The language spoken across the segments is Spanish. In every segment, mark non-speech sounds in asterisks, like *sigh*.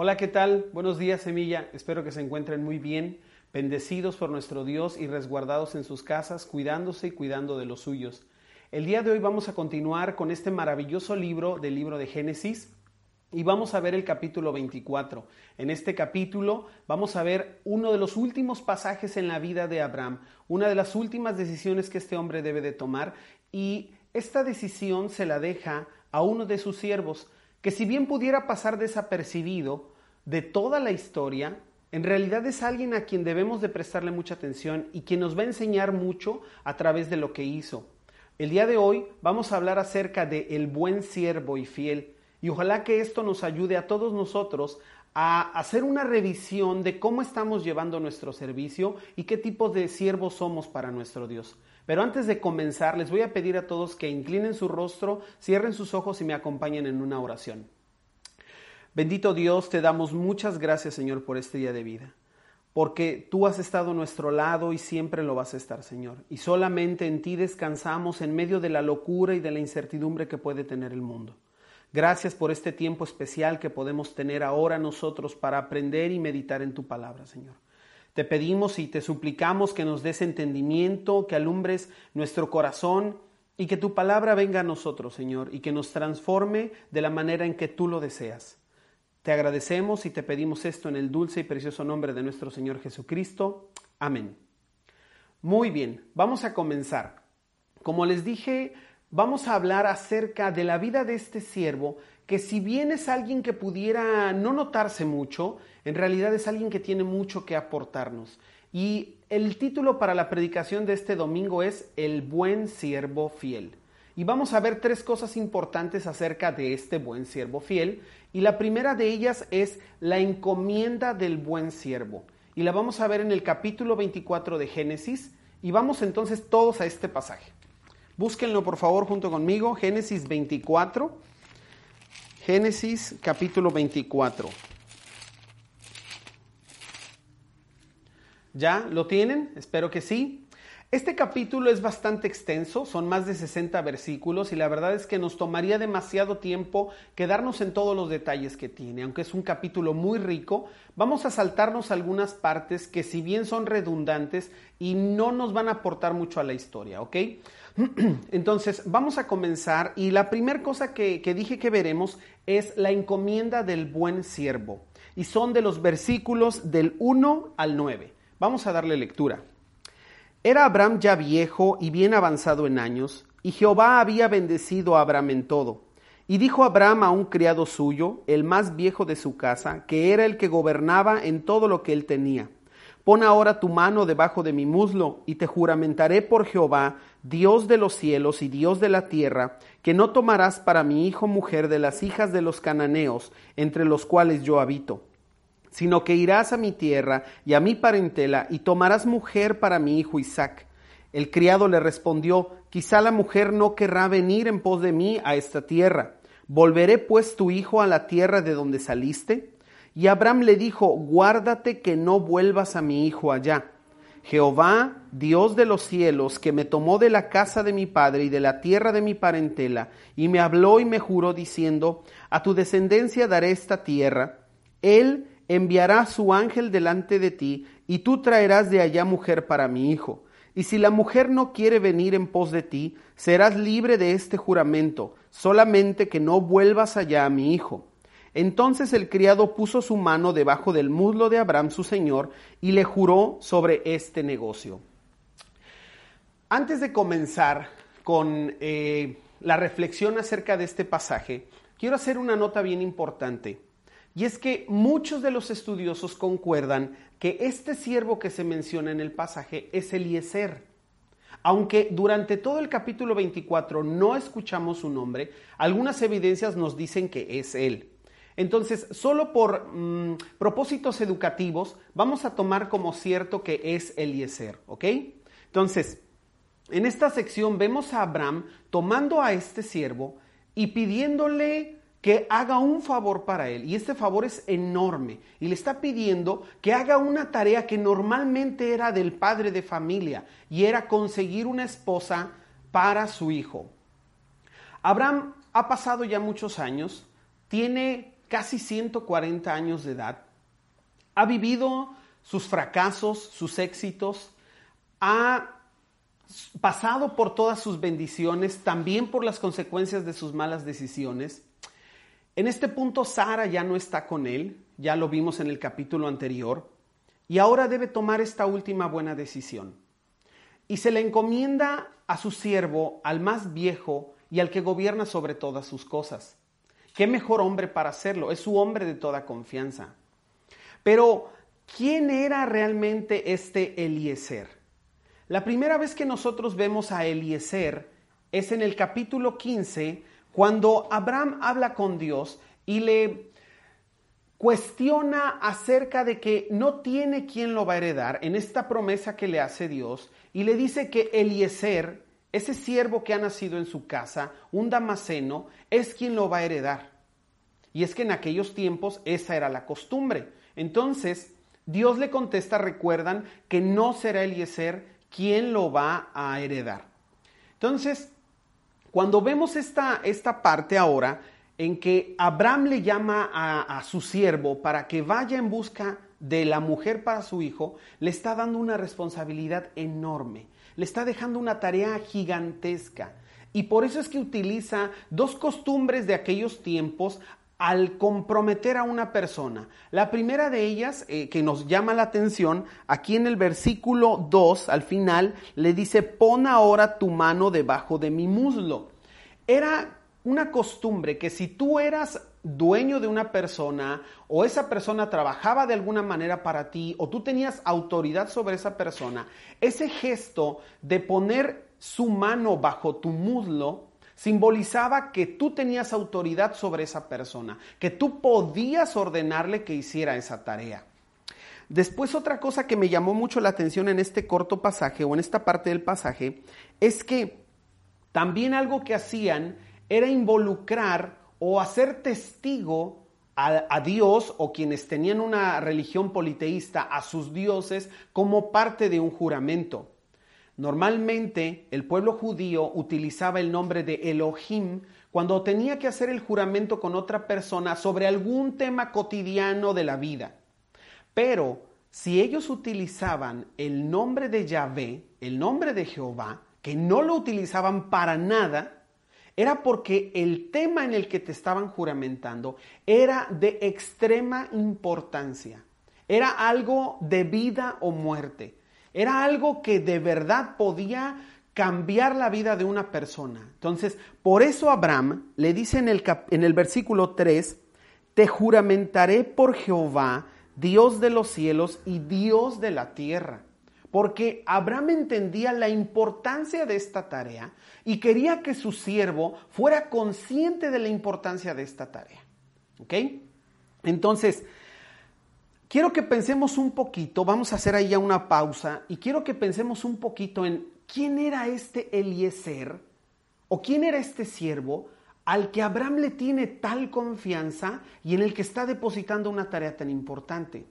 Hola, ¿qué tal? Buenos días, Semilla. Espero que se encuentren muy bien, bendecidos por nuestro Dios y resguardados en sus casas, cuidándose y cuidando de los suyos. El día de hoy vamos a continuar con este maravilloso libro del libro de Génesis y vamos a ver el capítulo 24. En este capítulo vamos a ver uno de los últimos pasajes en la vida de Abraham, una de las últimas decisiones que este hombre debe de tomar y esta decisión se la deja a uno de sus siervos que si bien pudiera pasar desapercibido de toda la historia, en realidad es alguien a quien debemos de prestarle mucha atención y quien nos va a enseñar mucho a través de lo que hizo. El día de hoy vamos a hablar acerca de el buen siervo y fiel y ojalá que esto nos ayude a todos nosotros a hacer una revisión de cómo estamos llevando nuestro servicio y qué tipo de siervos somos para nuestro Dios. Pero antes de comenzar, les voy a pedir a todos que inclinen su rostro, cierren sus ojos y me acompañen en una oración. Bendito Dios, te damos muchas gracias, Señor, por este día de vida, porque tú has estado a nuestro lado y siempre lo vas a estar, Señor. Y solamente en ti descansamos en medio de la locura y de la incertidumbre que puede tener el mundo. Gracias por este tiempo especial que podemos tener ahora nosotros para aprender y meditar en tu palabra, Señor. Te pedimos y te suplicamos que nos des entendimiento, que alumbres nuestro corazón y que tu palabra venga a nosotros, Señor, y que nos transforme de la manera en que tú lo deseas. Te agradecemos y te pedimos esto en el dulce y precioso nombre de nuestro Señor Jesucristo. Amén. Muy bien, vamos a comenzar. Como les dije, vamos a hablar acerca de la vida de este siervo que si bien es alguien que pudiera no notarse mucho, en realidad es alguien que tiene mucho que aportarnos. Y el título para la predicación de este domingo es El buen siervo fiel. Y vamos a ver tres cosas importantes acerca de este buen siervo fiel. Y la primera de ellas es la encomienda del buen siervo. Y la vamos a ver en el capítulo 24 de Génesis. Y vamos entonces todos a este pasaje. Búsquenlo por favor junto conmigo, Génesis 24 Génesis capítulo 24. ¿Ya lo tienen? Espero que sí. Este capítulo es bastante extenso, son más de 60 versículos y la verdad es que nos tomaría demasiado tiempo quedarnos en todos los detalles que tiene. Aunque es un capítulo muy rico, vamos a saltarnos algunas partes que si bien son redundantes y no nos van a aportar mucho a la historia, ¿ok? *clears throat* Entonces, vamos a comenzar y la primera cosa que, que, dije que veremos es la encomienda del buen siervo y son de los versículos del 1 al 9. Vamos a darle lectura. Era Abraham ya viejo y bien avanzado en años, y Jehová había bendecido a Abraham en todo. Y dijo Abraham a un criado suyo, el más viejo de su casa, que era el que gobernaba en todo lo que él tenía Pon ahora tu mano debajo de mi muslo, y te juramentaré por Jehová, Dios de los cielos y Dios de la tierra, que no tomarás para mi hijo mujer de las hijas de los cananeos, entre los cuales yo habito, sino que irás a mi tierra y a mi parentela, y tomarás mujer para mi hijo Isaac. El criado le respondió, quizá la mujer no querrá venir en pos de mí a esta tierra. ¿Volveré pues tu hijo a la tierra de donde saliste? Y Abraham le dijo, guárdate que no vuelvas a mi hijo allá. Jehová, Dios de los cielos, que me tomó de la casa de mi padre y de la tierra de mi parentela, y me habló y me juró diciendo, a tu descendencia daré esta tierra, él enviará su ángel delante de ti, y tú traerás de allá mujer para mi hijo. Y si la mujer no quiere venir en pos de ti, serás libre de este juramento, solamente que no vuelvas allá a mi hijo. Entonces el criado puso su mano debajo del muslo de Abraham su señor y le juró sobre este negocio. Antes de comenzar con eh, la reflexión acerca de este pasaje, quiero hacer una nota bien importante. Y es que muchos de los estudiosos concuerdan que este siervo que se menciona en el pasaje es Eliezer. Aunque durante todo el capítulo 24 no escuchamos su nombre, algunas evidencias nos dicen que es él. Entonces, solo por mm, propósitos educativos, vamos a tomar como cierto que es Eliezer, ¿ok? Entonces, en esta sección vemos a Abraham tomando a este siervo y pidiéndole que haga un favor para él. Y este favor es enorme. Y le está pidiendo que haga una tarea que normalmente era del padre de familia y era conseguir una esposa para su hijo. Abraham ha pasado ya muchos años, tiene casi 140 años de edad, ha vivido sus fracasos, sus éxitos, ha pasado por todas sus bendiciones, también por las consecuencias de sus malas decisiones. En este punto Sara ya no está con él, ya lo vimos en el capítulo anterior, y ahora debe tomar esta última buena decisión. Y se le encomienda a su siervo, al más viejo y al que gobierna sobre todas sus cosas. ¿Qué mejor hombre para hacerlo? Es su hombre de toda confianza. Pero, ¿quién era realmente este Eliezer? La primera vez que nosotros vemos a Eliezer es en el capítulo 15, cuando Abraham habla con Dios y le cuestiona acerca de que no tiene quien lo va a heredar en esta promesa que le hace Dios y le dice que Eliezer ese siervo que ha nacido en su casa, un damaseno, es quien lo va a heredar. Y es que en aquellos tiempos esa era la costumbre. Entonces, Dios le contesta, recuerdan, que no será Eliezer quien lo va a heredar. Entonces, cuando vemos esta, esta parte ahora, en que Abraham le llama a, a su siervo para que vaya en busca de la mujer para su hijo, le está dando una responsabilidad enorme le está dejando una tarea gigantesca. Y por eso es que utiliza dos costumbres de aquellos tiempos al comprometer a una persona. La primera de ellas, eh, que nos llama la atención, aquí en el versículo 2, al final, le dice, pon ahora tu mano debajo de mi muslo. Era una costumbre que si tú eras dueño de una persona o esa persona trabajaba de alguna manera para ti o tú tenías autoridad sobre esa persona, ese gesto de poner su mano bajo tu muslo simbolizaba que tú tenías autoridad sobre esa persona, que tú podías ordenarle que hiciera esa tarea. Después otra cosa que me llamó mucho la atención en este corto pasaje o en esta parte del pasaje es que también algo que hacían era involucrar o hacer testigo a, Dios o quienes tenían una religión politeísta a sus dioses como parte de un juramento. Normalmente el pueblo judío utilizaba el nombre de Elohim cuando tenía que hacer el juramento con otra persona sobre algún tema cotidiano de la vida. Pero si ellos utilizaban el nombre de Yahvé, el nombre de Jehová, que no lo utilizaban para nada, era porque el tema en el que te estaban juramentando era de extrema importancia. Era algo de vida o muerte. Era algo que de verdad podía cambiar la vida de una persona. Entonces, por eso Abraham le dice en el, en el versículo 3, te juramentaré por Jehová, Dios de los cielos y Dios de la tierra porque Abraham entendía la importancia de esta tarea y quería que su siervo fuera consciente de la importancia de esta tarea. ¿Ok? Entonces, quiero que pensemos un poquito, vamos a hacer ahí ya una pausa, y quiero que pensemos un poquito en quién era este Eliezer o quién era este siervo al que Abraham le tiene tal confianza y en el que está depositando una tarea tan importante.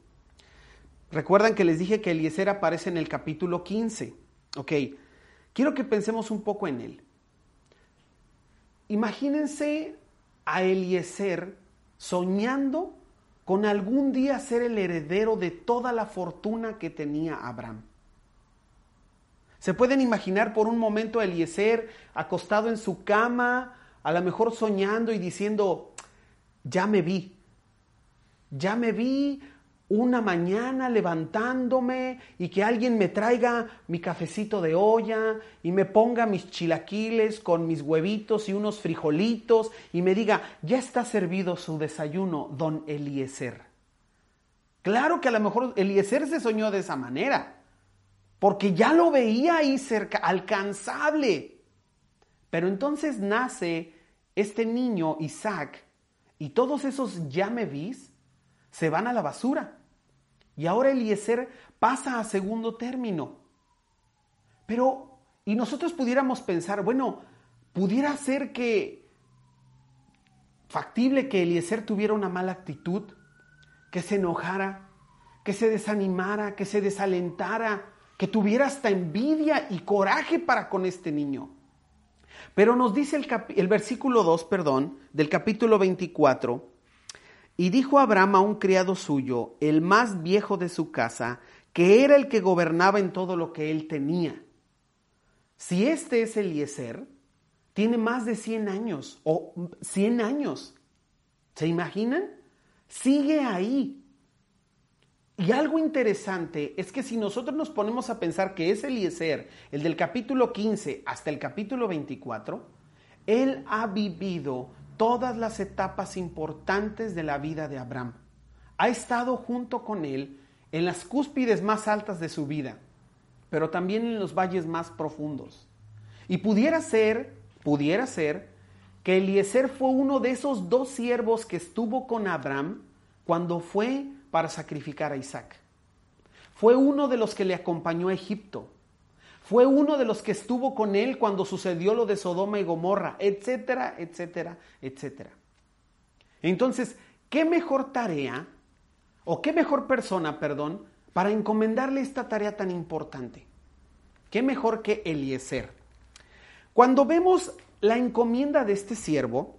Recuerdan que les dije que Eliezer aparece en el capítulo 15. Ok, quiero que pensemos un poco en él. Imagínense a Eliezer soñando con algún día ser el heredero de toda la fortuna que tenía Abraham. ¿Se pueden imaginar por un momento a Eliezer acostado en su cama, a lo mejor soñando y diciendo, ya me vi, ya me vi una mañana levantándome y que alguien me traiga mi cafecito de olla y me ponga mis chilaquiles con mis huevitos y unos frijolitos y me diga, ya está servido su desayuno, don Eliezer. Claro que a lo mejor Eliezer se soñó de esa manera. porque ya lo veía ahí cerca, alcanzable. Pero entonces nace este niño, Isaac, y todos esos ya me vis se van a la basura. Y ahora Eliezer pasa a segundo término. Pero, y nosotros pudiéramos pensar, bueno, pudiera ser que factible que Eliezer tuviera una mala actitud, que se enojara, que se desanimara, que se desalentara, que tuviera hasta envidia y coraje para con este niño. Pero nos dice el, versículo 2, perdón, del capítulo 24, y dijo Abraham a un criado suyo, el más viejo de su casa, que era el que gobernaba en todo lo que él tenía. Si este es Eliezer, tiene más de 100 años o 100 años. ¿Se imaginan? Sigue ahí. Y algo interesante es que si nosotros nos ponemos a pensar que es Eliezer, el del capítulo 15 hasta el capítulo 24, él ha vivido todas las etapas importantes de la vida de Abraham. Ha estado junto con él en las cúspides más altas de su vida, pero también en los valles más profundos. Y pudiera ser pudiera ser que Eliezer fue uno de esos dos siervos que estuvo con Abraham cuando fue para sacrificar a Isaac. Fue uno de los que le acompañó a Egipto. Fue uno de los que estuvo con él cuando sucedió lo de Sodoma y Gomorra, etcétera, etcétera, etcétera. Entonces, ¿qué mejor tarea o qué mejor persona, perdón, para encomendarle esta tarea tan importante? ¿Qué mejor que Eliezer? Cuando vemos la encomienda de este siervo,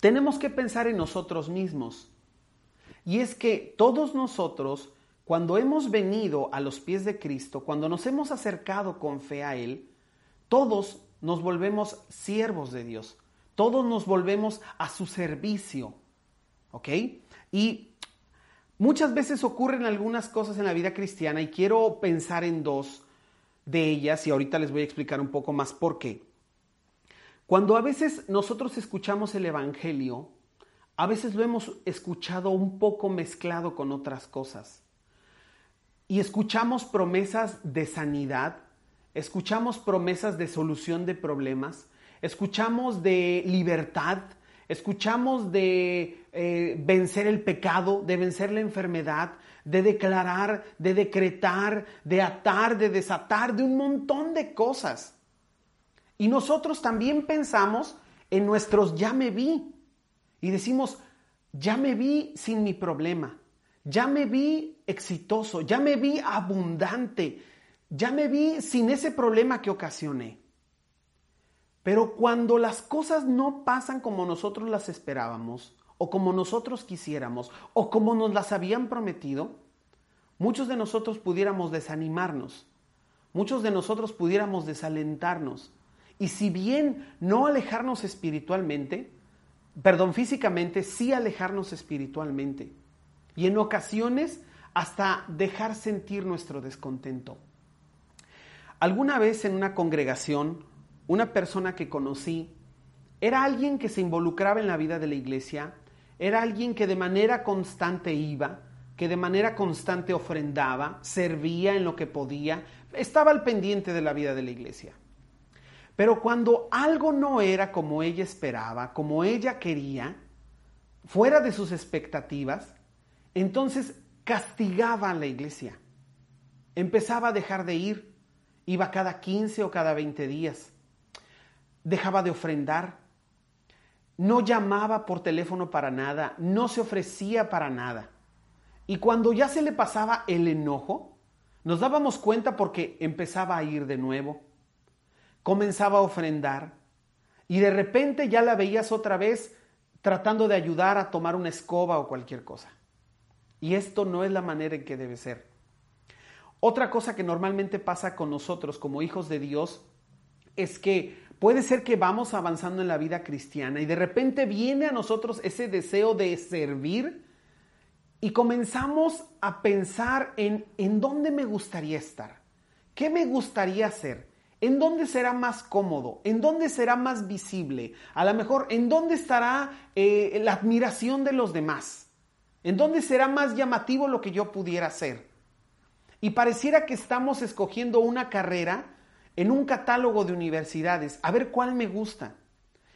tenemos que pensar en nosotros mismos. Y es que todos nosotros, cuando hemos venido a los pies de Cristo, cuando nos hemos acercado con fe a Él, todos nos volvemos siervos de Dios. Todos nos volvemos a su servicio. ¿Ok? Y muchas veces ocurren algunas cosas en la vida cristiana y quiero pensar en dos de ellas y ahorita les voy a explicar un poco más por qué. Cuando a veces nosotros escuchamos el Evangelio, a veces lo hemos escuchado un poco mezclado con otras cosas. Y escuchamos promesas de sanidad, escuchamos promesas de solución de problemas, escuchamos de libertad, escuchamos de eh, vencer el pecado, de vencer la enfermedad, de declarar, de decretar, de atar, de desatar, de un montón de cosas. Y nosotros también pensamos en nuestros ya me vi. Y decimos, ya me vi sin mi problema, ya me vi exitoso, ya me vi abundante, ya me vi sin ese problema que ocasioné. Pero cuando las cosas no pasan como nosotros las esperábamos, o como nosotros quisiéramos, o como nos las habían prometido, muchos de nosotros pudiéramos desanimarnos, muchos de nosotros pudiéramos desalentarnos, y si bien no alejarnos espiritualmente, perdón, físicamente, sí alejarnos espiritualmente. Y en ocasiones hasta dejar sentir nuestro descontento. Alguna vez en una congregación, una persona que conocí era alguien que se involucraba en la vida de la iglesia, era alguien que de manera constante iba, que de manera constante ofrendaba, servía en lo que podía, estaba al pendiente de la vida de la iglesia. Pero cuando algo no era como ella esperaba, como ella quería, fuera de sus expectativas, entonces castigaba a la iglesia. Empezaba a dejar de ir, iba cada 15 o cada 20 días. Dejaba de ofrendar, no llamaba por teléfono para nada, no se ofrecía para nada. Y cuando ya se le pasaba el enojo, nos dábamos cuenta porque empezaba a ir de nuevo comenzaba a ofrendar y de repente ya la veías otra vez tratando de ayudar a tomar una escoba o cualquier cosa. Y esto no es la manera en que debe ser. Otra cosa que normalmente pasa con nosotros como hijos de Dios es que puede ser que vamos avanzando en la vida cristiana y de repente viene a nosotros ese deseo de servir y comenzamos a pensar en en dónde me gustaría estar, qué me gustaría hacer, ¿En dónde será más cómodo? ¿En dónde será más visible? A lo mejor, ¿en dónde estará eh, la admiración de los demás? ¿En dónde será más llamativo lo que yo pudiera hacer? Y pareciera que estamos escogiendo una carrera en un catálogo de universidades, a ver cuál me gusta.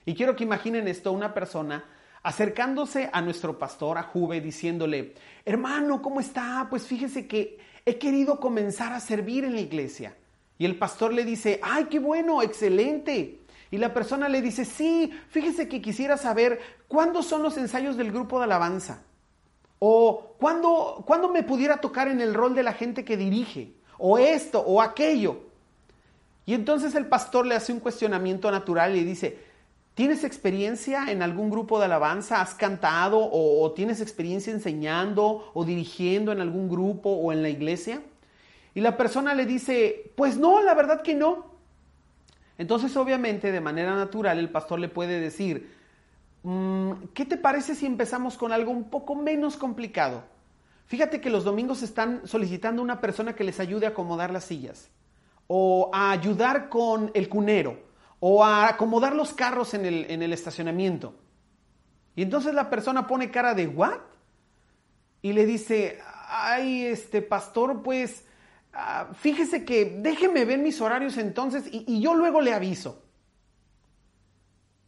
Y quiero que imaginen esto, una persona acercándose a nuestro pastor, a Juve, diciéndole, hermano, ¿cómo está? Pues fíjese que he querido comenzar a servir en la iglesia. Y el pastor le dice, ay, qué bueno, excelente. Y la persona le dice, sí, fíjese que quisiera saber cuándo son los ensayos del grupo de alabanza. O cuándo, me pudiera tocar en el rol de la gente que dirige. O esto, o aquello. Y entonces el pastor le hace un cuestionamiento natural y dice, ¿tienes experiencia en algún grupo de alabanza? ¿Has cantado o, o tienes experiencia enseñando o dirigiendo en algún grupo o en la iglesia? Y la persona le dice, pues no, la verdad que no. Entonces obviamente de manera natural el pastor le puede decir, ¿qué te parece si empezamos con algo un poco menos complicado? Fíjate que los domingos están solicitando una persona que les ayude a acomodar las sillas, o a ayudar con el cunero, o a acomodar los carros en el, en el estacionamiento. Y entonces la persona pone cara de ¿what? Y le dice, ay, este pastor, pues Ah, fíjese que déjeme ver mis horarios entonces y yo luego le aviso.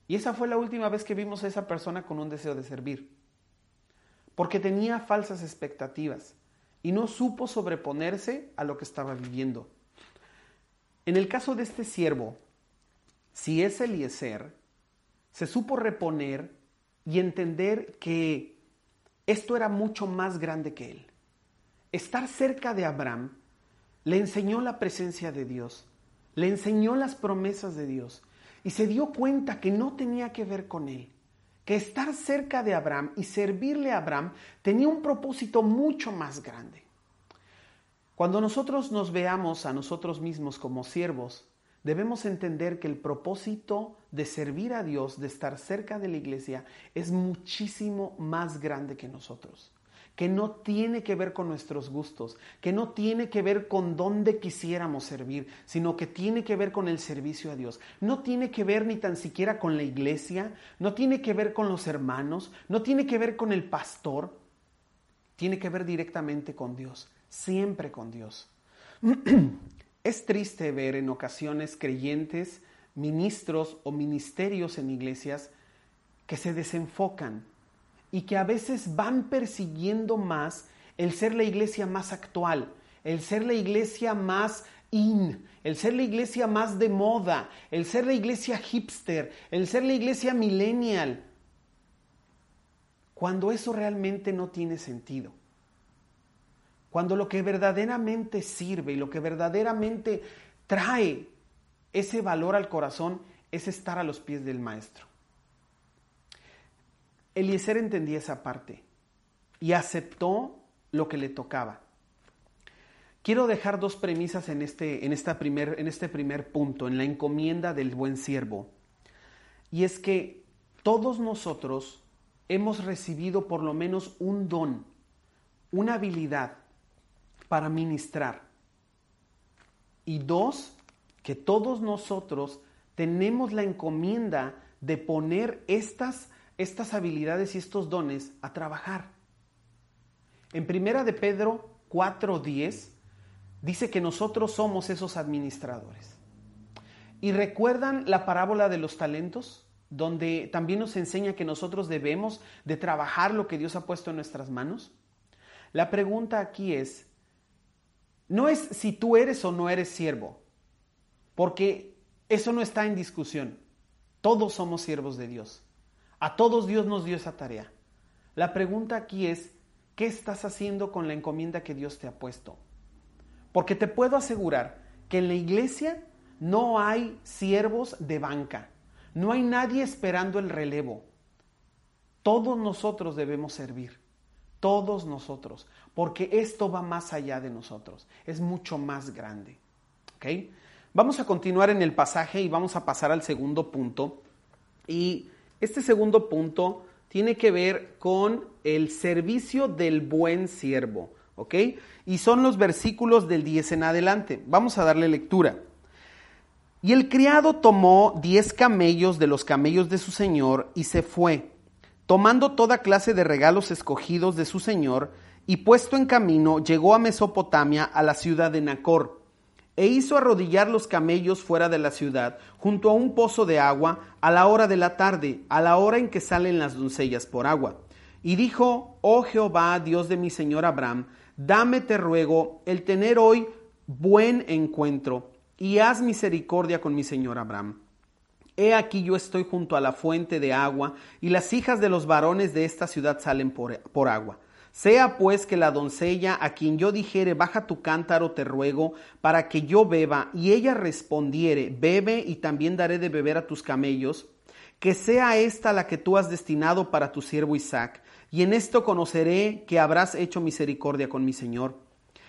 Y esa fue la última vez que vimos a esa persona con un deseo de servir. Porque tenía falsas expectativas y no supo sobreponerse a lo que estaba viviendo. En el caso de este siervo, si es Eliezer, se supo reponer y entender que esto era mucho más grande que él. Estar cerca de Abraham le enseñó la presencia de Dios, le enseñó las promesas de Dios y se dio cuenta que no tenía que ver con él, que estar cerca de Abraham y servirle a Abraham tenía un propósito mucho más grande. Cuando nosotros nos veamos a nosotros mismos como siervos, debemos entender que el propósito de servir a Dios, de estar cerca de la iglesia, es muchísimo más grande que nosotros que no tiene que ver con nuestros gustos, que no tiene que ver con dónde quisiéramos servir, sino que tiene que ver con el servicio a Dios. No tiene que ver ni tan siquiera con la iglesia, no tiene que ver con los hermanos, no tiene que ver con el pastor, tiene que ver directamente con Dios, siempre con Dios. *clears throat* es triste ver en ocasiones creyentes, ministros o ministerios en iglesias que se desenfocan y que a veces van persiguiendo más el ser la iglesia más actual, el ser la iglesia más in, el ser la iglesia más de moda, el ser la iglesia hipster, el ser la iglesia millennial, cuando eso realmente no tiene sentido. Cuando lo que verdaderamente sirve y lo que verdaderamente trae ese valor al corazón es estar a los pies del maestro. Eliezer entendía esa parte y aceptó lo que le tocaba. Quiero dejar dos premisas en este, en, esta primer, en este primer punto, en la encomienda del buen siervo. Y es que todos nosotros hemos recibido por lo menos un don, una habilidad para ministrar. Y dos, que todos nosotros tenemos la encomienda de poner estas estas habilidades y estos dones a trabajar. En primera de Pedro 4:10 dice que nosotros somos esos administradores. ¿Y recuerdan la parábola de los talentos? Donde también nos enseña que nosotros debemos de trabajar lo que Dios ha puesto en nuestras manos. La pregunta aquí es, no es si tú eres o no eres siervo, porque eso no está en discusión. Todos somos siervos de Dios. A todos Dios nos dio esa tarea. La pregunta aquí es, ¿qué estás haciendo con la encomienda que Dios te ha puesto? Porque te puedo asegurar que en la iglesia no hay siervos de banca, no hay nadie esperando el relevo. Todos nosotros debemos servir, todos nosotros, porque esto va más allá de nosotros, es mucho más grande. Vamos a continuar en el pasaje y vamos a pasar al segundo punto. Y este segundo punto tiene que ver con el servicio del buen siervo, ¿ok? Y son los versículos del 10 en adelante. Vamos a darle lectura. Y el criado tomó diez camellos de los camellos de su señor y se fue, tomando toda clase de regalos escogidos de su señor y puesto en camino llegó a Mesopotamia, a la ciudad de Nacor, e hizo arrodillar los camellos fuera de la ciudad, junto a un pozo de agua, a la hora de la tarde, a la hora en que salen las doncellas por agua. Y dijo, oh Jehová, Dios de mi señor Abraham, dame, te ruego, el tener hoy buen encuentro, y haz misericordia con mi señor Abraham. He aquí yo estoy junto a la fuente de agua, y las hijas de los varones de esta ciudad salen por, por agua. Sea pues que la doncella a quien yo dijere, baja tu cántaro, te ruego, para que yo beba, y ella respondiere, bebe y también daré de beber a tus camellos, que sea esta la que tú has destinado para tu siervo Isaac, y en esto conoceré que habrás hecho misericordia con mi Señor.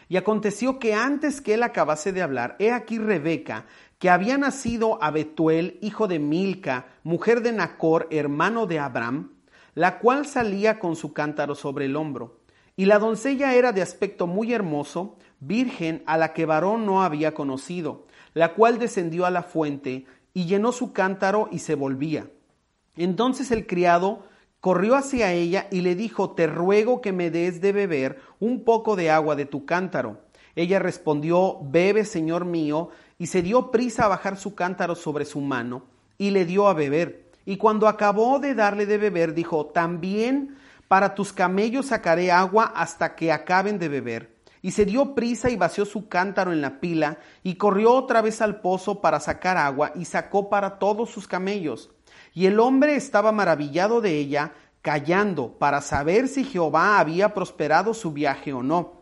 Y aconteció que antes que él acabase de hablar, he aquí Rebeca, que había nacido a Betuel, hijo de Milca, mujer de Nacor, hermano de Abraham, la cual salía con su cántaro sobre el hombro. Y la doncella era de aspecto muy hermoso, virgen a la que varón no había conocido, la cual descendió a la fuente y llenó su cántaro y se volvía. Entonces el criado corrió hacia ella y le dijo, Te ruego que me des de beber un poco de agua de tu cántaro. Ella respondió, Bebe, señor mío, y se dio prisa a bajar su cántaro sobre su mano y le dio a beber. Y cuando acabó de darle de beber, dijo, también para tus camellos sacaré agua hasta que acaben de beber. Y se dio prisa y vació su cántaro en la pila, y corrió otra vez al pozo para sacar agua, y sacó para todos sus camellos. Y el hombre estaba maravillado de ella, callando, para saber si Jehová había prosperado su viaje o no.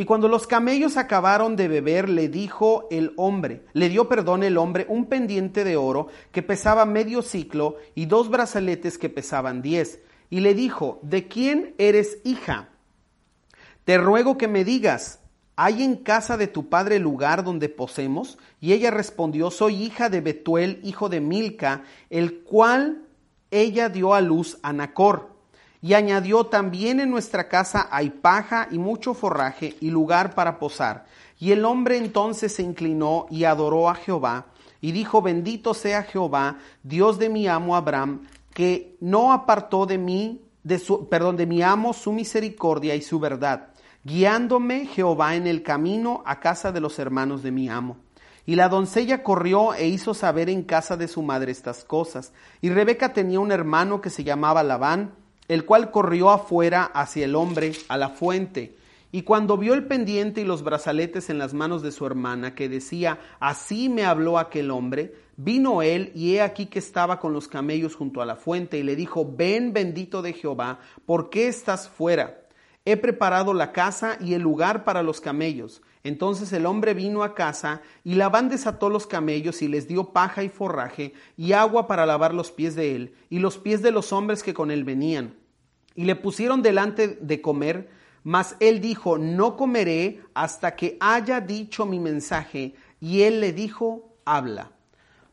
Y cuando los camellos acabaron de beber, le dijo el hombre, le dio perdón el hombre un pendiente de oro que pesaba medio ciclo y dos brazaletes que pesaban diez. Y le dijo, ¿de quién eres hija? Te ruego que me digas, ¿hay en casa de tu padre lugar donde posemos? Y ella respondió, soy hija de Betuel, hijo de Milca, el cual ella dio a luz a Nacor. Y añadió, también en nuestra casa hay paja y mucho forraje y lugar para posar. Y el hombre entonces se inclinó y adoró a Jehová y dijo, bendito sea Jehová, Dios de mi amo Abraham, que no apartó de mí, de su, perdón, de mi amo su misericordia y su verdad, guiándome Jehová en el camino a casa de los hermanos de mi amo. Y la doncella corrió e hizo saber en casa de su madre estas cosas. Y Rebeca tenía un hermano que se llamaba Labán, el cual corrió afuera hacia el hombre a la fuente. Y cuando vio el pendiente y los brazaletes en las manos de su hermana, que decía, así me habló aquel hombre, vino él y he aquí que estaba con los camellos junto a la fuente y le dijo, ven bendito de Jehová, ¿por qué estás fuera? He preparado la casa y el lugar para los camellos. Entonces el hombre vino a casa y Labán desató los camellos y les dio paja y forraje y agua para lavar los pies de él y los pies de los hombres que con él venían y le pusieron delante de comer, mas él dijo, no comeré hasta que haya dicho mi mensaje. Y él le dijo, habla.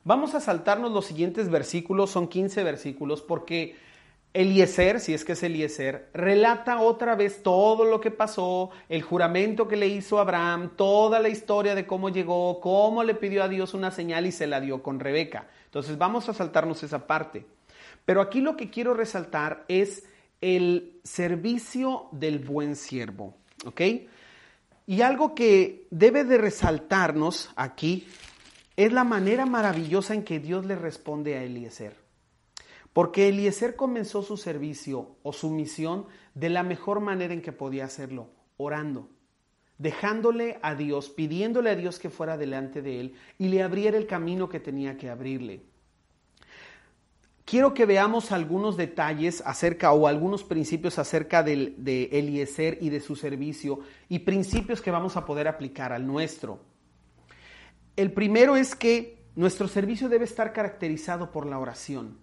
Vamos a saltarnos los siguientes versículos, son 15 versículos, porque Eliezer, si es que es Eliezer, relata otra vez todo lo que pasó, el juramento que le hizo Abraham, toda la historia de cómo llegó, cómo le pidió a Dios una señal y se la dio con Rebeca. Entonces vamos a saltarnos esa parte. Pero aquí lo que quiero resaltar es el servicio del buen siervo. ¿Ok? Y algo que debe de resaltarnos aquí es la manera maravillosa en que Dios le responde a Eliezer. Porque Eliezer comenzó su servicio o su misión de la mejor manera en que podía hacerlo, orando, dejándole a Dios, pidiéndole a Dios que fuera delante de él y le abriera el camino que tenía que abrirle quiero que veamos algunos detalles acerca o algunos principios acerca de, de Eliezer y de su servicio y principios que vamos a poder aplicar al nuestro. El primero es que nuestro servicio debe estar caracterizado por la oración,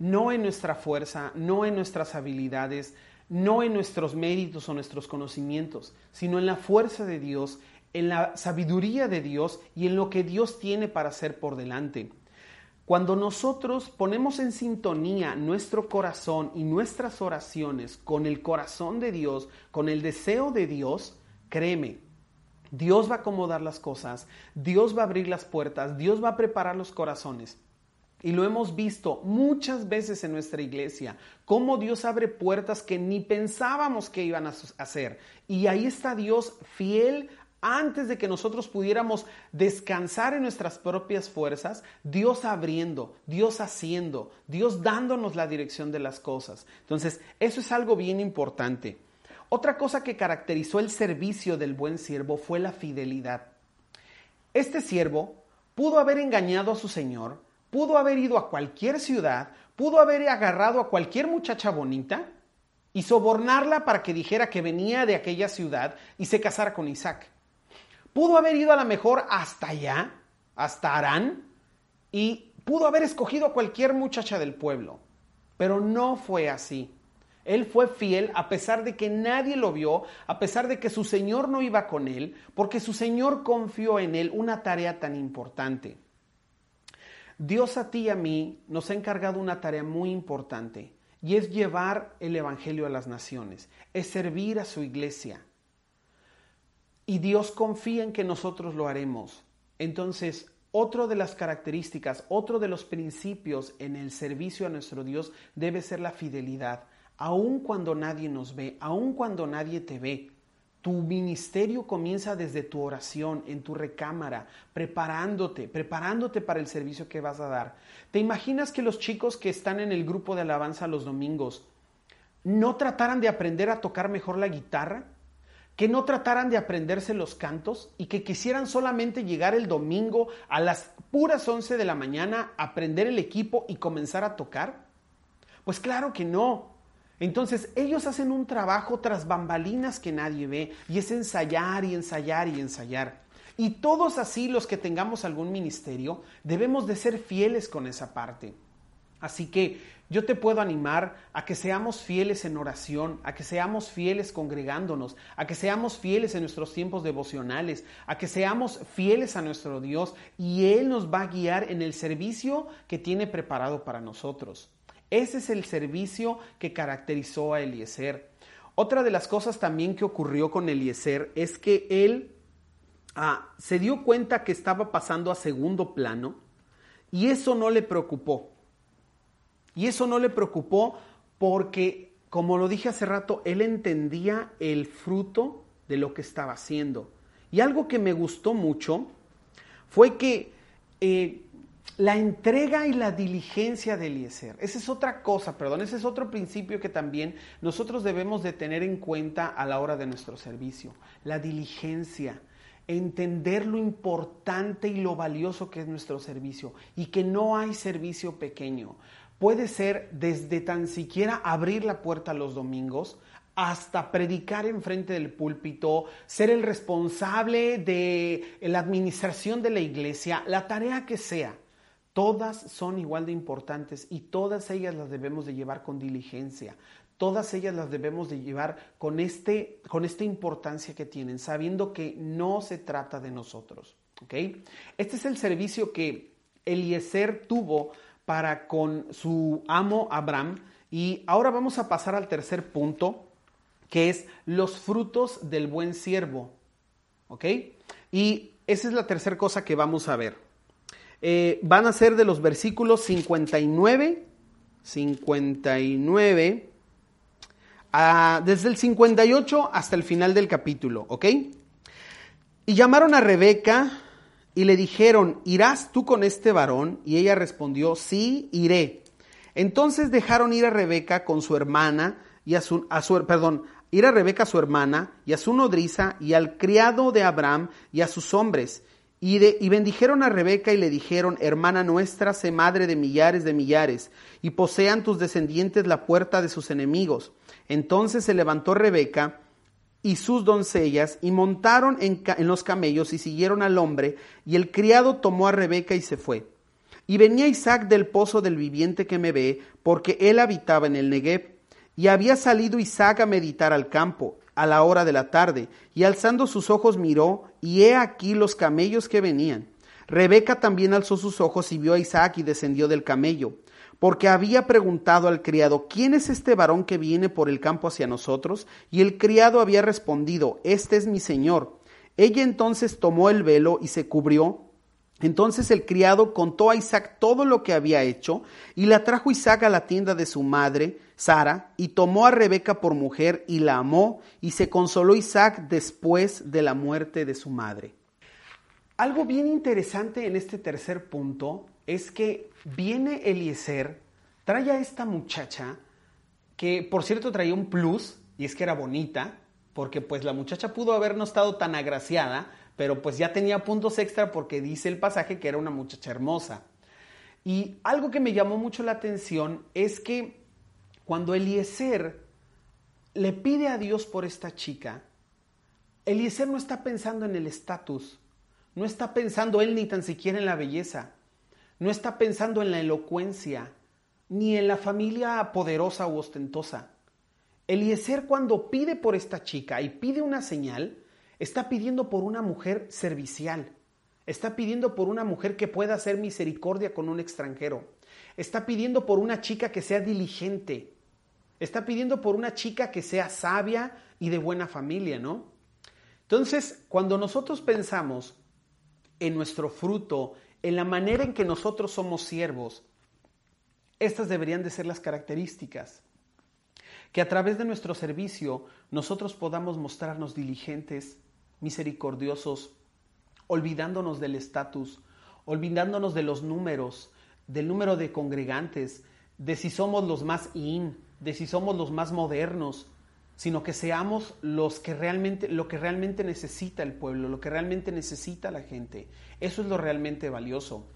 no en nuestra fuerza, no en nuestras habilidades, no en nuestros méritos o nuestros conocimientos, sino en la fuerza de Dios, en la sabiduría de Dios y en lo que Dios tiene para hacer por delante. Cuando nosotros ponemos en sintonía nuestro corazón y nuestras oraciones con el corazón de Dios, con el deseo de Dios, créeme, Dios va a acomodar las cosas, Dios va a abrir las puertas, Dios va a preparar los corazones. Y lo hemos visto muchas veces en nuestra iglesia, cómo Dios abre puertas que ni pensábamos que iban a hacer. Y ahí está Dios fiel antes de que nosotros pudiéramos descansar en nuestras propias fuerzas, Dios abriendo, Dios haciendo, Dios dándonos la dirección de las cosas. Entonces, eso es algo bien importante. Otra cosa que caracterizó el servicio del buen siervo fue la fidelidad. Este siervo pudo haber engañado a su señor, pudo haber ido a cualquier ciudad, pudo haber agarrado a cualquier muchacha bonita y sobornarla para que dijera que venía de aquella ciudad y se casara con Isaac. Pudo haber ido a lo mejor hasta allá, hasta Arán, y pudo haber escogido a cualquier muchacha del pueblo, pero no fue así. Él fue fiel a pesar de que nadie lo vio, a pesar de que su Señor no iba con él, porque su Señor confió en él una tarea tan importante. Dios a ti y a mí nos ha encargado una tarea muy importante y es llevar el Evangelio a las naciones, es servir a su iglesia. Y Dios confía en que nosotros lo haremos. Entonces, otro de las características, otro de los principios en el servicio a nuestro Dios debe ser la fidelidad aun cuando nadie nos ve, aun cuando nadie te ve. Tu ministerio comienza desde tu oración, en tu recámara, preparándote, preparándote para el servicio que vas a dar. ¿Te imaginas que los chicos que están en el grupo de alabanza los domingos no trataran de aprender a tocar mejor la guitarra? ¿Que no trataran de aprenderse los cantos y que quisieran solamente llegar el domingo a las puras 11 de la mañana, aprender el equipo y comenzar a tocar? Pues claro que no. Entonces ellos hacen un trabajo tras bambalinas que nadie ve y es ensayar y ensayar y ensayar. Y todos así los que tengamos algún ministerio debemos de ser fieles con esa parte. Así que yo te puedo animar a que seamos fieles en oración, a que seamos fieles congregándonos, a que seamos fieles en nuestros tiempos devocionales, a que seamos fieles a nuestro Dios y Él nos va a guiar en el servicio que tiene preparado para nosotros. Ese es el servicio que caracterizó a Eliezer. Otra de las cosas también que ocurrió con Eliezer es que él ah, se dio cuenta que estaba pasando a segundo plano y eso no le preocupó. Y eso no le preocupó porque, como lo dije hace rato, él entendía el fruto de lo que estaba haciendo. Y algo que me gustó mucho fue que eh, la entrega y la diligencia de Eliezer. Esa es otra cosa, perdón, ese es otro principio que también nosotros debemos de tener en cuenta a la hora de nuestro servicio. La diligencia, entender lo importante y lo valioso que es nuestro servicio y que no hay servicio pequeño. Puede ser desde tan siquiera abrir la puerta los domingos hasta predicar enfrente del púlpito, ser el responsable de la administración de la iglesia, la tarea que sea. Todas son igual de importantes y todas ellas las debemos de llevar con diligencia. Todas ellas las debemos de llevar con, este, con esta importancia que tienen, sabiendo que no se trata de nosotros. ¿okay? Este es el servicio que Eliezer tuvo para con su amo Abraham. Y ahora vamos a pasar al tercer punto, que es los frutos del buen siervo. ¿Ok? Y esa es la tercera cosa que vamos a ver. Eh, van a ser de los versículos 59, 59, desde el 58 hasta el final del capítulo, ¿ok? Y llamaron a Rebeca y le dijeron, ¿irás tú con este varón? Y ella respondió, sí, iré. Entonces dejaron ir a Rebeca con su hermana y a su, a su perdón, ir a Rebeca su hermana y a su nodriza y al criado de Abraham y a sus hombres y, y, bendijeron a Rebeca y le dijeron, hermana nuestra, sé madre de millares de millares, y posean tus descendientes la puerta de sus enemigos. Entonces se levantó Rebeca y sus doncellas, y montaron en, en los camellos y siguieron al hombre, y el criado tomó a Rebeca y se fue. Y venía Isaac del pozo del viviente que me ve, porque él habitaba en el Negev. Y había salido Isaac a meditar al campo, a la hora de la tarde, y alzando sus ojos miró, y he aquí los camellos que venían. Rebeca también alzó sus ojos y vio a Isaac y descendió del camello, porque había preguntado al criado, ¿quién es este varón que viene por el campo hacia nosotros? Y el criado había respondido, Este es mi señor. Ella entonces tomó el velo y se cubrió, Entonces el criado contó a Isaac todo lo que había hecho y la trajo Isaac a la tienda de su madre, Sara, y tomó a Rebeca por mujer y la amó y se consoló Isaac después de la muerte de su madre. Algo bien interesante en este tercer punto es que viene Eliezer, trae a esta muchacha, que por cierto traía un plus, y es que era bonita, porque pues la muchacha pudo haber no estado tan agraciada, pero pues ya tenía puntos extra porque dice el pasaje que era una muchacha hermosa. Y algo que me llamó mucho la atención es que cuando Eliezer le pide a Dios por esta chica, Eliezer no está pensando en el estatus, no está pensando él ni tan siquiera en la belleza, no está pensando en la elocuencia, ni en la familia poderosa u ostentosa. Eliezer cuando pide por esta chica y pide una señal, Está pidiendo por una mujer servicial. Está pidiendo por una mujer que pueda hacer misericordia con un extranjero. Está pidiendo por una chica que sea diligente. Está pidiendo por una chica que sea sabia y de buena familia, ¿no? Entonces, cuando nosotros pensamos en nuestro fruto, en la manera en que nosotros somos siervos, estas deberían de ser las características. Que a través de nuestro servicio nosotros podamos mostrarnos diligentes, misericordiosos, olvidándonos del estatus, olvidándonos de los números, del número de congregantes, de si somos los más in, de si somos los más modernos, sino que seamos los que realmente, lo que realmente necesita el pueblo, lo que realmente necesita la gente. Eso es lo realmente valioso.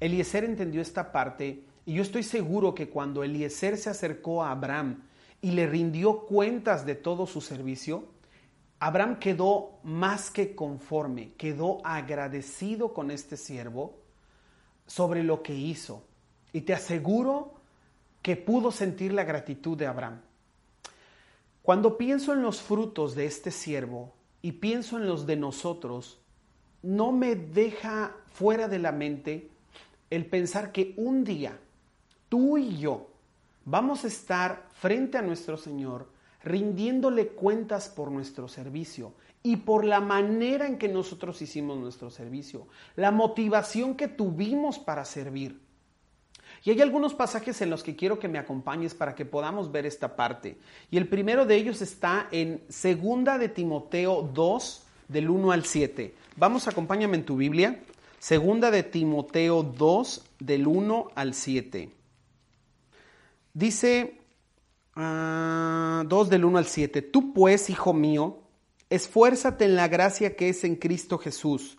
Eliezer entendió esta parte y yo estoy seguro que cuando Eliezer se acercó a Abraham y le rindió cuentas de todo su servicio, Abraham quedó más que conforme, quedó agradecido con este siervo sobre lo que hizo. Y te aseguro que pudo sentir la gratitud de Abraham. Cuando pienso en los frutos de este siervo y pienso en los de nosotros, no me deja fuera de la mente el pensar que un día tú y yo vamos a estar frente a nuestro Señor rindiéndole cuentas por nuestro servicio y por la manera en que nosotros hicimos nuestro servicio, la motivación que tuvimos para servir. Y hay algunos pasajes en los que quiero que me acompañes para que podamos ver esta parte. Y el primero de ellos está en Segunda de Timoteo 2 del 1 al 7. Vamos, acompáñame en tu Biblia. Segunda de Timoteo 2 del 1 al 7. Dice 2 ah, del 1 al 7. Tú pues, hijo mío, esfuérzate en la gracia que es en Cristo Jesús.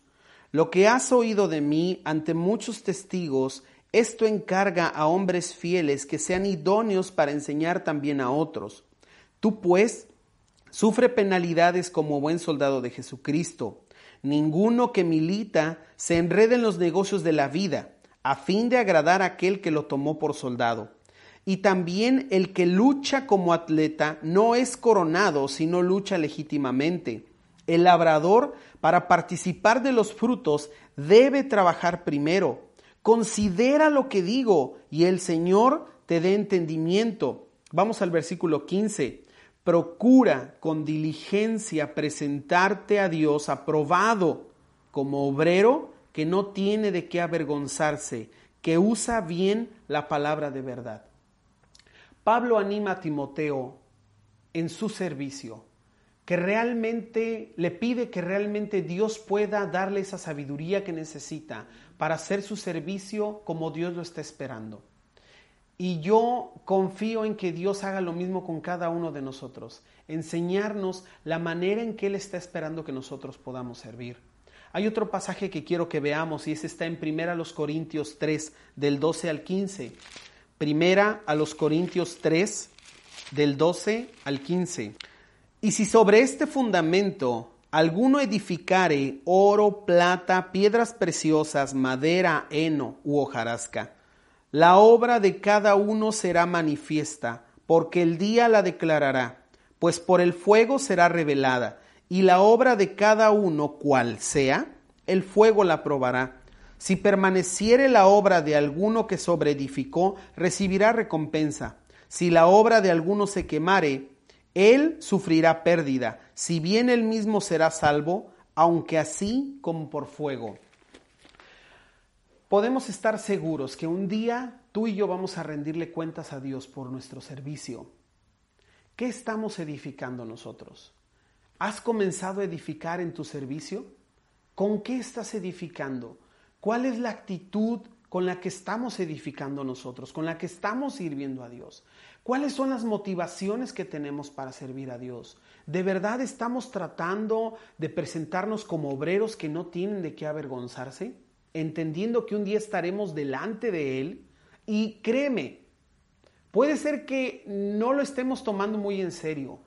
Lo que has oído de mí ante muchos testigos, esto encarga a hombres fieles que sean idóneos para enseñar también a otros. Tú pues, sufre penalidades como buen soldado de Jesucristo. Ninguno que milita se enrede en los negocios de la vida, a fin de agradar a aquel que lo tomó por soldado y también el que lucha como atleta no es coronado, sino lucha legítimamente. El labrador, para participar de los frutos, debe trabajar primero. Considera lo que digo y el Señor te dé entendimiento. Vamos al versículo 15. Procura con diligencia presentarte a Dios aprobado como obrero que no tiene de qué avergonzarse, que usa bien la palabra de verdad. Pablo anima a Timoteo en su servicio, que realmente le pide que realmente Dios pueda darle esa sabiduría que necesita para hacer su servicio como Dios lo está esperando. Y yo confío en que Dios haga lo mismo con cada uno de nosotros, enseñarnos la manera en que Él está esperando que nosotros podamos servir. Hay otro pasaje que quiero que veamos y ese está en 1 Corintios 3, del 12 al 15. Primera a los Corintios 3, del 12 al 15. Y si sobre este fundamento alguno edificare oro, plata, piedras preciosas, madera, heno u hojarasca, la obra de cada uno será manifiesta, porque el día la declarará, pues por el fuego será revelada, y la obra de cada uno, cual sea, el fuego la probará si permaneciere la obra de alguno que sobreedificó, recibirá recompensa. Si la obra de alguno se quemare, él sufrirá pérdida, si bien él mismo será salvo, aunque así como por fuego. podemos estar seguros que un día tú y yo vamos a rendirle cuentas a Dios por nuestro servicio. ¿Qué estamos edificando nosotros? ¿Has comenzado a edificar en tu servicio? ¿Con qué estás edificando? ¿Cuál es la actitud con la que estamos edificando nosotros, con la que estamos sirviendo a Dios? ¿Cuáles son las motivaciones que tenemos para servir a Dios? ¿De verdad estamos tratando de presentarnos como obreros que no tienen de qué avergonzarse? Entendiendo que un día estaremos delante de Él y créeme, puede ser que no lo estemos tomando muy en serio,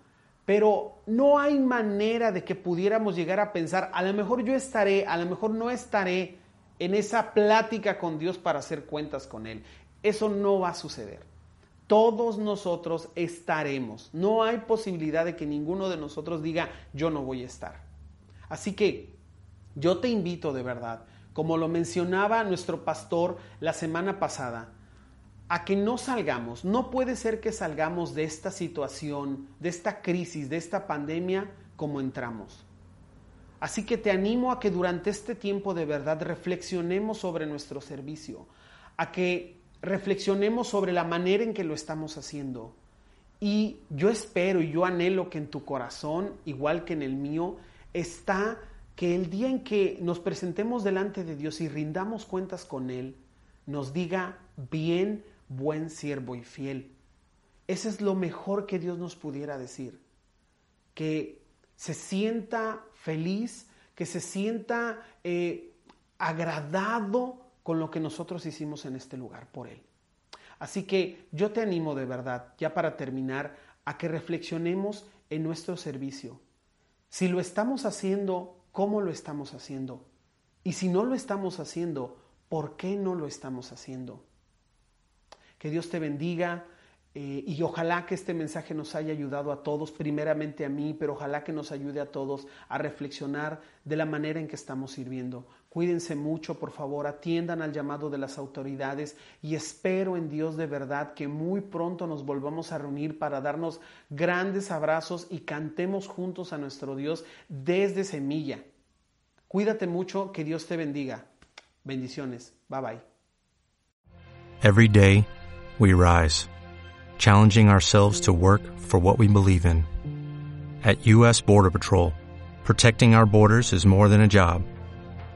pero no hay manera de que pudiéramos llegar a pensar, a lo mejor yo estaré, a lo mejor no estaré en esa plática con Dios para hacer cuentas con Él. Eso no va a suceder. Todos nosotros estaremos. No hay posibilidad de que ninguno de nosotros diga, yo no voy a estar. Así que yo te invito de verdad, como lo mencionaba nuestro pastor la semana pasada, a que no salgamos. No puede ser que salgamos de esta situación, de esta crisis, de esta pandemia como entramos. Así que te animo a que durante este tiempo de verdad reflexionemos sobre nuestro servicio, a que reflexionemos sobre la manera en que lo estamos haciendo. Y yo espero y yo anhelo que en tu corazón, igual que en el mío, está que el día en que nos presentemos delante de Dios y rindamos cuentas con Él, nos diga, bien, buen siervo y fiel. Ese es lo mejor que Dios nos pudiera decir. Que se sienta feliz, que se sienta eh, agradado con lo que nosotros hicimos en este lugar por Él. Así que yo te animo de verdad, ya para terminar, a que reflexionemos en nuestro servicio. Si lo estamos haciendo, ¿cómo lo estamos haciendo? Y si no lo estamos haciendo, ¿por qué no lo estamos haciendo? Que Dios te bendiga. Eh, y ojalá que este mensaje nos haya ayudado a todos, primeramente a mí, pero ojalá que nos ayude a todos a reflexionar de la manera en que estamos sirviendo. Cuídense mucho, por favor, atiendan al llamado de las autoridades y espero en Dios de verdad que muy pronto nos volvamos a reunir para darnos grandes abrazos y cantemos juntos a nuestro Dios desde semilla. Cuídate mucho, que Dios te bendiga. Bendiciones. Bye bye. Every day we rise, challenging ourselves to work for what we believe in. At U.S. Border Patrol, protecting our borders is more than a job,